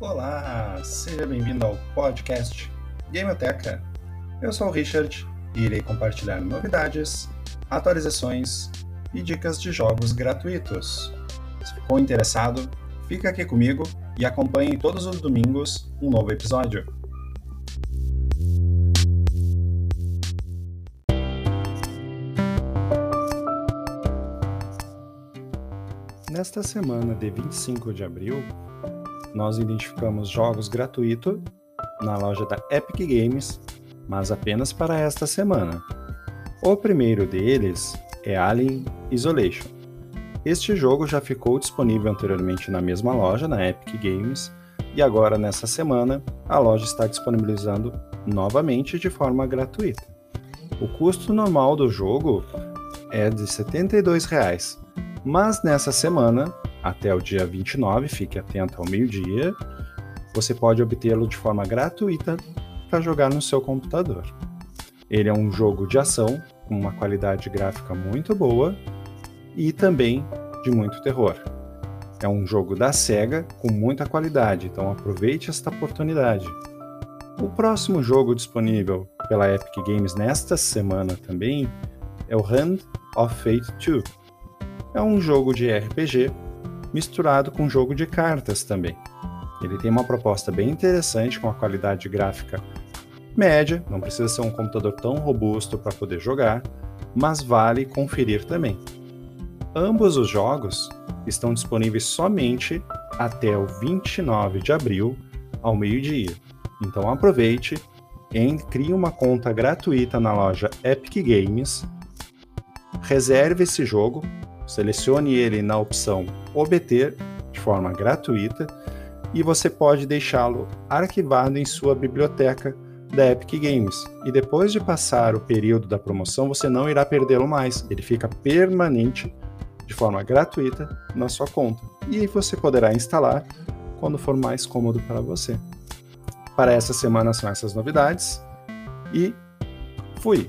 Olá, seja bem-vindo ao podcast Gameoteca. Eu sou o Richard e irei compartilhar novidades, atualizações e dicas de jogos gratuitos. Se ficou interessado, fica aqui comigo e acompanhe todos os domingos um novo episódio. Nesta semana de 25 de abril, nós identificamos jogos gratuitos na loja da Epic Games, mas apenas para esta semana. O primeiro deles é Alien Isolation. Este jogo já ficou disponível anteriormente na mesma loja, na Epic Games, e agora nessa semana a loja está disponibilizando novamente de forma gratuita. O custo normal do jogo é de 72 reais, mas nessa semana até o dia 29, fique atento ao meio-dia, você pode obtê-lo de forma gratuita para jogar no seu computador. Ele é um jogo de ação com uma qualidade gráfica muito boa e também de muito terror. É um jogo da SEGA com muita qualidade, então aproveite esta oportunidade. O próximo jogo disponível pela Epic Games nesta semana também é o Hand of Fate 2. É um jogo de RPG misturado com jogo de cartas também. Ele tem uma proposta bem interessante com a qualidade gráfica média, não precisa ser um computador tão robusto para poder jogar, mas vale conferir também. Ambos os jogos estão disponíveis somente até o 29 de abril ao meio-dia. Então aproveite, em, crie uma conta gratuita na loja Epic Games, reserve esse jogo Selecione ele na opção Obter de forma gratuita e você pode deixá-lo arquivado em sua biblioteca da Epic Games. E depois de passar o período da promoção, você não irá perdê-lo mais. Ele fica permanente de forma gratuita na sua conta. E você poderá instalar quando for mais cômodo para você. Para essa semana são essas novidades e fui!